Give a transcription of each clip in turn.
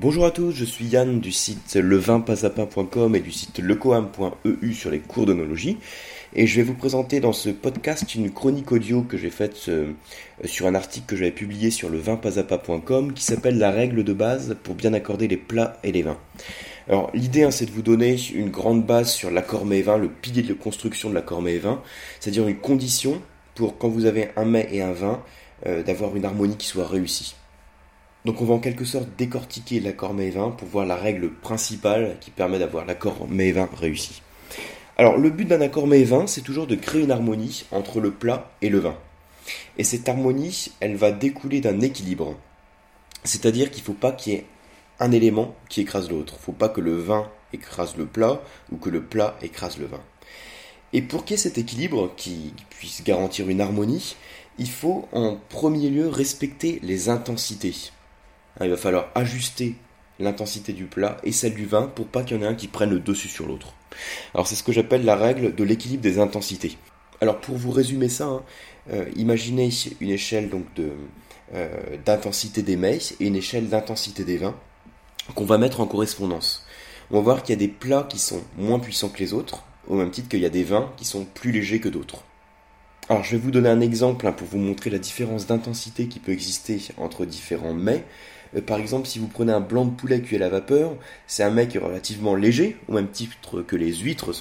Bonjour à tous, je suis Yann du site levinpasapin.com et du site lecoam.eu sur les cours d'onologie et je vais vous présenter dans ce podcast une chronique audio que j'ai faite euh, sur un article que j'avais publié sur levinpasapin.com qui s'appelle la règle de base pour bien accorder les plats et les vins. Alors l'idée hein, c'est de vous donner une grande base sur l'accord mets-vin, le pilier de construction de l'accord mets-vin, c'est-à-dire une condition pour quand vous avez un mets et un vin euh, d'avoir une harmonie qui soit réussie. Donc on va en quelque sorte décortiquer l'accord Mets-20 pour voir la règle principale qui permet d'avoir l'accord Mets-20 réussi. Alors le but d'un accord Mets-20, c'est toujours de créer une harmonie entre le plat et le vin. Et cette harmonie, elle va découler d'un équilibre. C'est-à-dire qu'il ne faut pas qu'il y ait un élément qui écrase l'autre. Il ne faut pas que le vin écrase le plat ou que le plat écrase le vin. Et pour qu'il y ait cet équilibre qui puisse garantir une harmonie, il faut en premier lieu respecter les intensités. Hein, il va falloir ajuster l'intensité du plat et celle du vin pour pas qu'il y en ait un qui prenne le dessus sur l'autre. Alors c'est ce que j'appelle la règle de l'équilibre des intensités. Alors pour vous résumer ça, hein, euh, imaginez une échelle donc euh, d'intensité des mets et une échelle d'intensité des vins qu'on va mettre en correspondance. On va voir qu'il y a des plats qui sont moins puissants que les autres, au même titre qu'il y a des vins qui sont plus légers que d'autres. Alors je vais vous donner un exemple hein, pour vous montrer la différence d'intensité qui peut exister entre différents mets. Euh, par exemple, si vous prenez un blanc de poulet cuit à la vapeur, c'est un mec relativement léger, au même titre que les huîtres,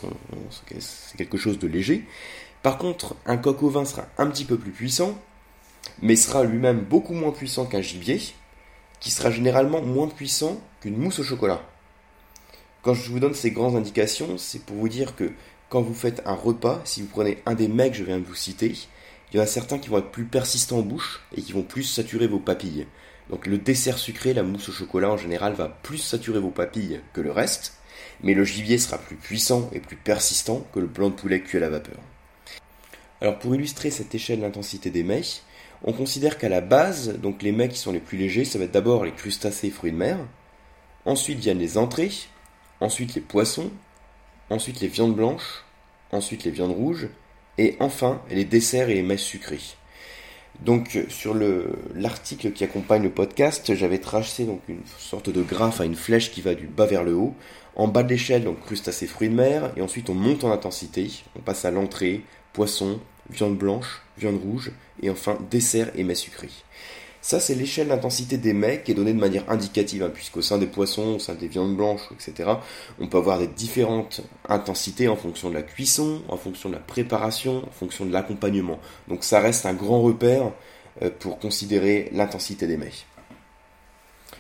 c'est quelque chose de léger. Par contre, un coq au vin sera un petit peu plus puissant, mais sera lui-même beaucoup moins puissant qu'un gibier, qui sera généralement moins puissant qu'une mousse au chocolat. Quand je vous donne ces grandes indications, c'est pour vous dire que quand vous faites un repas, si vous prenez un des mecs que je viens de vous citer, il y en a certains qui vont être plus persistants en bouche et qui vont plus saturer vos papilles. Donc le dessert sucré, la mousse au chocolat en général, va plus saturer vos papilles que le reste, mais le gibier sera plus puissant et plus persistant que le blanc de poulet cuit à la vapeur. Alors pour illustrer cette échelle d'intensité des mets, on considère qu'à la base, donc les mets qui sont les plus légers, ça va être d'abord les crustacés et fruits de mer, ensuite viennent les entrées, ensuite les poissons, ensuite les viandes blanches, ensuite les viandes rouges, et enfin les desserts et les mets sucrés. Donc sur l'article qui accompagne le podcast, j'avais tracé donc une sorte de graphe à une flèche qui va du bas vers le haut. En bas de l'échelle, donc crustacés fruits de mer, et ensuite on monte en intensité. On passe à l'entrée, poisson, viande blanche, viande rouge, et enfin dessert et mets sucrés. Ça, c'est l'échelle d'intensité des mets qui est donnée de manière indicative, hein, puisqu'au sein des poissons, au sein des viandes blanches, etc., on peut avoir des différentes intensités en fonction de la cuisson, en fonction de la préparation, en fonction de l'accompagnement. Donc ça reste un grand repère euh, pour considérer l'intensité des mets.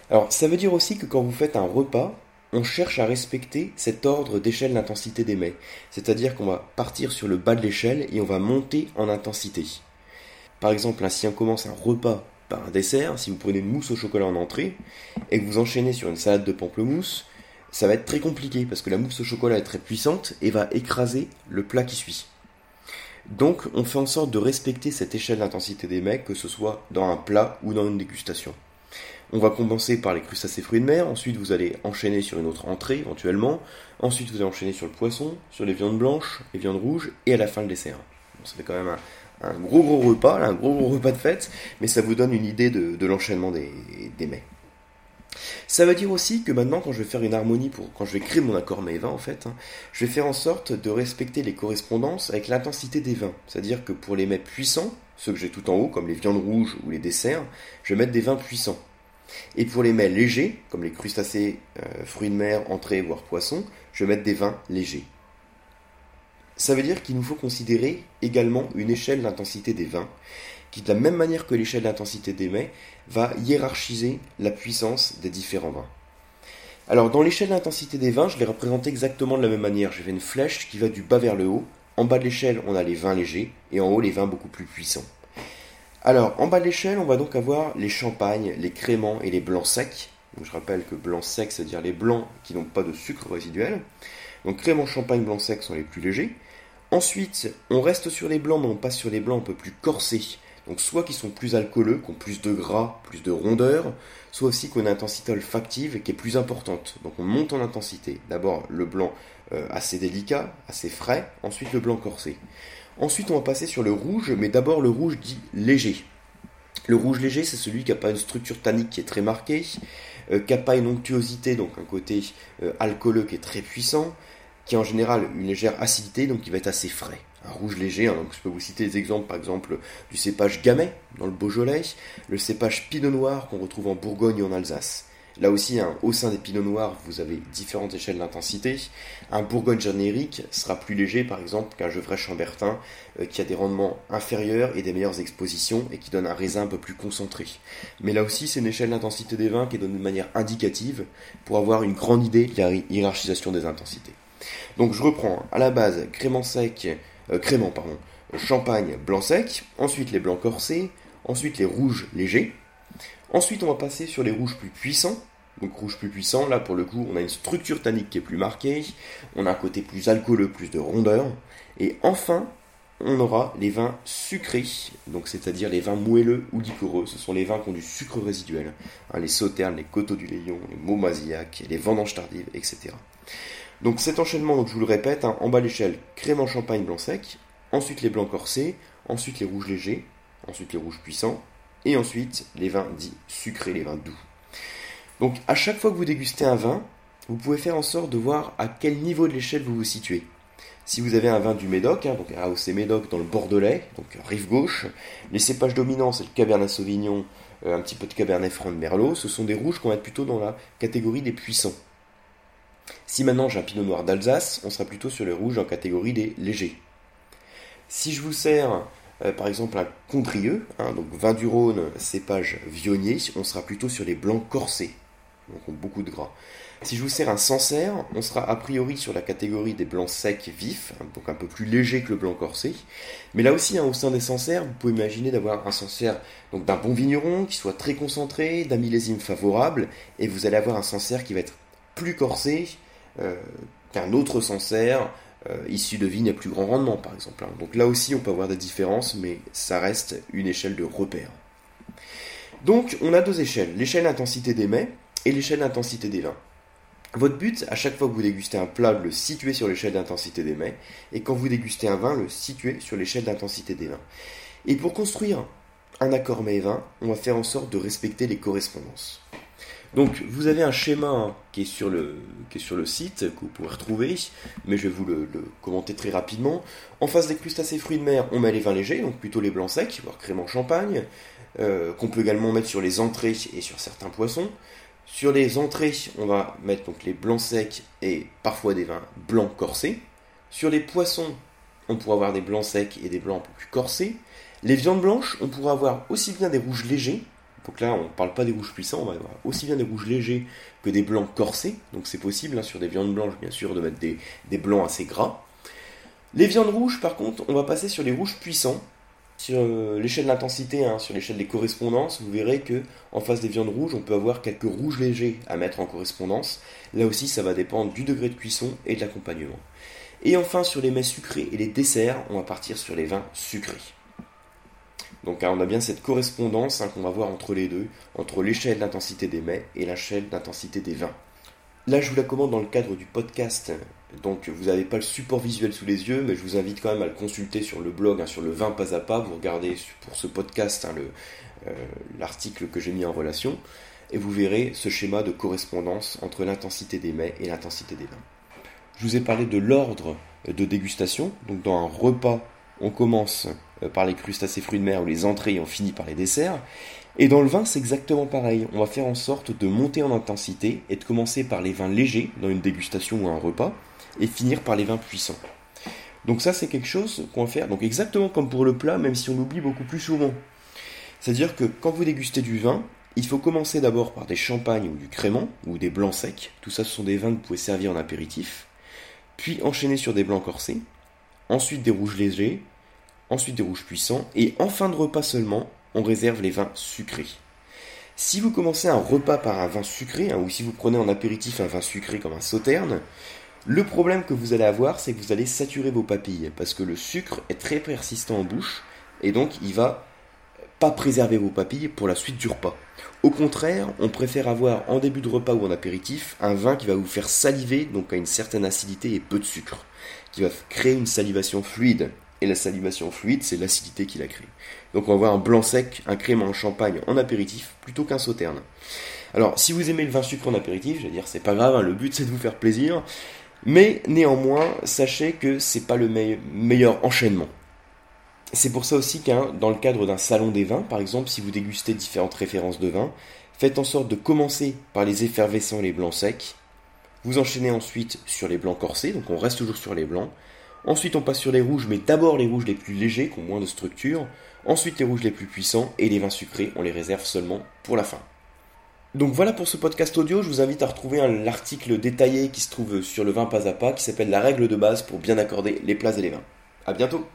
Alors, ça veut dire aussi que quand vous faites un repas, on cherche à respecter cet ordre d'échelle d'intensité des mets. C'est-à-dire qu'on va partir sur le bas de l'échelle et on va monter en intensité. Par exemple, si on commence un repas un dessert, si vous prenez une mousse au chocolat en entrée et que vous enchaînez sur une salade de pamplemousse, ça va être très compliqué parce que la mousse au chocolat est très puissante et va écraser le plat qui suit. Donc on fait en sorte de respecter cette échelle d'intensité des mecs, que ce soit dans un plat ou dans une dégustation. On va commencer par les crustacés fruits de mer, ensuite vous allez enchaîner sur une autre entrée éventuellement, ensuite vous allez enchaîner sur le poisson, sur les viandes blanches, les viandes rouges et à la fin le dessert. quand même un gros gros repas, un gros gros repas de fête, mais ça vous donne une idée de, l'enchaînement des, mets. Ça veut dire aussi que maintenant, quand je vais faire une harmonie, pour, quand je vais créer mon accord mets 20 en fait, hein, je vais faire en sorte de respecter les correspondances avec l'intensité des vins. C'est-à-dire que pour les mets puissants, ceux que j'ai tout en haut, comme les viandes rouges ou les desserts, je vais mettre des vins puissants. Et pour les mets légers, comme les crustacés, euh, fruits de mer, entrées, voire poissons, je vais mettre des vins légers. Ça veut dire qu'il nous faut considérer également une échelle d'intensité des vins, qui de la même manière que l'échelle d'intensité des mets, va hiérarchiser la puissance des différents vins. Alors dans l'échelle d'intensité des vins, je l'ai représenté exactement de la même manière. J'ai fait une flèche qui va du bas vers le haut. En bas de l'échelle, on a les vins légers, et en haut, les vins beaucoup plus puissants. Alors, en bas de l'échelle, on va donc avoir les champagnes, les créments et les blancs secs. je rappelle que blanc sec, c'est-à-dire les blancs qui n'ont pas de sucre résiduel. Donc créments, champagne, blanc sec sont les plus légers. Ensuite, on reste sur les blancs, mais on passe sur les blancs un peu plus corsés. Donc soit qui sont plus alcooleux, qui ont plus de gras, plus de rondeur, soit aussi qu'on a une intensité olfactive qui est plus importante. Donc on monte en intensité. D'abord le blanc euh, assez délicat, assez frais, ensuite le blanc corsé. Ensuite on va passer sur le rouge, mais d'abord le rouge dit léger. Le rouge léger, c'est celui qui n'a pas une structure tannique qui est très marquée, euh, qui n'a pas une onctuosité, donc un côté euh, alcooleux qui est très puissant, qui a en général une légère acidité, donc qui va être assez frais. Un rouge léger, hein, donc je peux vous citer des exemples par exemple du cépage Gamay dans le Beaujolais, le cépage Pinot Noir qu'on retrouve en Bourgogne et en Alsace. Là aussi, hein, au sein des pinots noirs, vous avez différentes échelles d'intensité. Un Bourgogne générique sera plus léger, par exemple, qu'un Gevrey Chambertin, euh, qui a des rendements inférieurs et des meilleures expositions, et qui donne un raisin un peu plus concentré. Mais là aussi, c'est une échelle d'intensité des vins qui est donnée de manière indicative, pour avoir une grande idée de la hiérarchisation des intensités. Donc je reprends, à la base, crément sec, euh, crément, pardon, champagne blanc sec, ensuite les blancs corsés, ensuite les rouges légers, Ensuite, on va passer sur les rouges plus puissants. Donc rouge plus puissant, là pour le coup, on a une structure tannique qui est plus marquée, on a un côté plus alcooleux, plus de rondeur. Et enfin, on aura les vins sucrés, donc c'est-à-dire les vins moelleux ou liquoreux. Ce sont les vins qui ont du sucre résiduel, hein, les sauternes, les coteaux du Léon, les Maumazillac, les vendanges tardives, etc. Donc cet enchaînement, je vous le répète, hein, en bas l'échelle, crème en champagne blanc sec, ensuite les blancs corsés, ensuite les rouges légers, ensuite les rouges puissants, et ensuite les vins dits sucrés, les vins doux. Donc à chaque fois que vous dégustez un vin, vous pouvez faire en sorte de voir à quel niveau de l'échelle vous vous situez. Si vous avez un vin du Médoc, hein, donc AOC Médoc dans le Bordelais, donc rive gauche, les cépages dominants c'est le Cabernet Sauvignon, euh, un petit peu de Cabernet Franc de Merlot, ce sont des rouges qu'on va être plutôt dans la catégorie des puissants. Si maintenant j'ai un Pinot Noir d'Alsace, on sera plutôt sur les rouges en catégorie des légers. Si je vous sers euh, par exemple un Condrieux, hein, donc vin du Rhône, cépage vionnier, on sera plutôt sur les blancs corsés, donc beaucoup de gras. Si je vous sers un Sancerre, on sera a priori sur la catégorie des blancs secs vifs, hein, donc un peu plus léger que le blanc corsé. Mais là aussi, hein, au sein des Sancerres, vous pouvez imaginer d'avoir un Sancerre donc d'un bon vigneron qui soit très concentré, d'un millésime favorable, et vous allez avoir un Sancerre qui va être plus corsé euh, qu'un autre Sancerre euh, issus de vignes à plus grand rendement, par exemple. Hein. Donc là aussi, on peut avoir des différences, mais ça reste une échelle de repère. Donc, on a deux échelles, l'échelle d'intensité des mets et l'échelle d'intensité des vins. Votre but, à chaque fois que vous dégustez un plat, le situer sur l'échelle d'intensité des mets, et quand vous dégustez un vin, le situer sur l'échelle d'intensité des vins. Et pour construire un accord mets et vin, on va faire en sorte de respecter les correspondances. Donc vous avez un schéma qui est sur le, site, que vous pouvez retrouver, mais je vais vous le, commenter très rapidement. En face des crustacés fruits de mer, on met les vins légers, donc plutôt les blancs secs, voire crément champagne, euh, qu'on peut également mettre sur les entrées et sur certains poissons. Sur les entrées, on va mettre donc les blancs secs et parfois des vins blancs corsés. Sur les poissons, on pourra avoir des blancs secs et des blancs un peu plus corsés. Les viandes blanches, on pourra avoir aussi bien des rouges légers, donc là, on ne parle pas des rouges puissants, on va avoir aussi bien des rouges légers que des blancs corsés. Donc c'est possible hein, sur des viandes blanches, bien sûr, de mettre des, blancs assez gras. Les viandes rouges, par contre, on va passer sur les rouges puissants. Sur euh, l'échelle d'intensité, hein, sur l'échelle des correspondances, vous verrez que en face des viandes rouges, on peut avoir quelques rouges légers à mettre en correspondance. Là aussi, ça va dépendre du degré de cuisson et de l'accompagnement. Et enfin, sur les mets sucrés et les desserts, on va partir sur les vins sucrés. Donc on a bien cette correspondance hein, qu'on va voir entre les deux, entre l'échelle d'intensité des mets et l'échelle d'intensité des vins. Là, je vous la commande dans le cadre du podcast, donc vous n'avez pas le support visuel sous les yeux, mais je vous invite quand même à le consulter sur le blog, hein, sur le vin pas à pas. Vous regardez pour ce podcast hein, euh, l'article que j'ai mis en relation, et vous verrez ce schéma de correspondance entre l'intensité des mets et l'intensité des vins. Je vous ai parlé de l'ordre de dégustation, donc dans un repas on commence euh, par les crustacés fruits de mer ou les entrées et on finit par les desserts. Et dans le vin, c'est exactement pareil. On va faire en sorte de monter en intensité et de commencer par les vins légers dans une dégustation ou un repas et finir par les vins puissants. Donc ça, c'est quelque chose qu'on va faire. Donc exactement comme pour le plat, même si on l'oublie beaucoup plus souvent. C'est-à-dire que quand vous dégustez du vin, il faut commencer d'abord par des champagnes ou du crément ou des blancs secs. Tout ça, ce sont des vins que vous pouvez servir en apéritif. Puis enchaîner sur des blancs corsés ensuite des rouges légers, ensuite des rouges puissants, et en fin de repas seulement, on réserve les vins sucrés. Si vous commencez un repas par un vin sucré, hein, ou si vous prenez en apéritif un vin sucré comme un sauterne, le problème que vous allez avoir, c'est que vous allez saturer vos papilles, parce que le sucre est très persistant en bouche, et donc il va pas préserver vos papilles pour la suite du repas. Au contraire, on préfère avoir en début de repas ou en apéritif un vin qui va vous faire saliver, donc à une certaine acidité et peu de sucre qui va créer une salivation fluide. Et la salivation fluide, c'est l'acidité qui la crée. Donc on va avoir un blanc sec, un crément en champagne en apéritif, plutôt qu'un sauterne. Alors, si vous aimez le vin sucré en apéritif, je vais dire, c'est pas grave, hein, le but c'est de vous faire plaisir. Mais néanmoins, sachez que c'est pas le meilleur enchaînement. C'est pour ça aussi qu'un, dans le cadre d'un salon des vins, par exemple, si vous dégustez différentes références de vin, faites en sorte de commencer par les effervescents et les blancs secs. Vous enchaînez ensuite sur les blancs corsés, donc on reste toujours sur les blancs. Ensuite, on passe sur les rouges, mais d'abord les rouges les plus légers, qui ont moins de structure. Ensuite, les rouges les plus puissants et les vins sucrés, on les réserve seulement pour la fin. Donc voilà pour ce podcast audio, je vous invite à retrouver l'article détaillé qui se trouve sur le vin pas à pas qui s'appelle La règle de base pour bien accorder les plats et les vins. A bientôt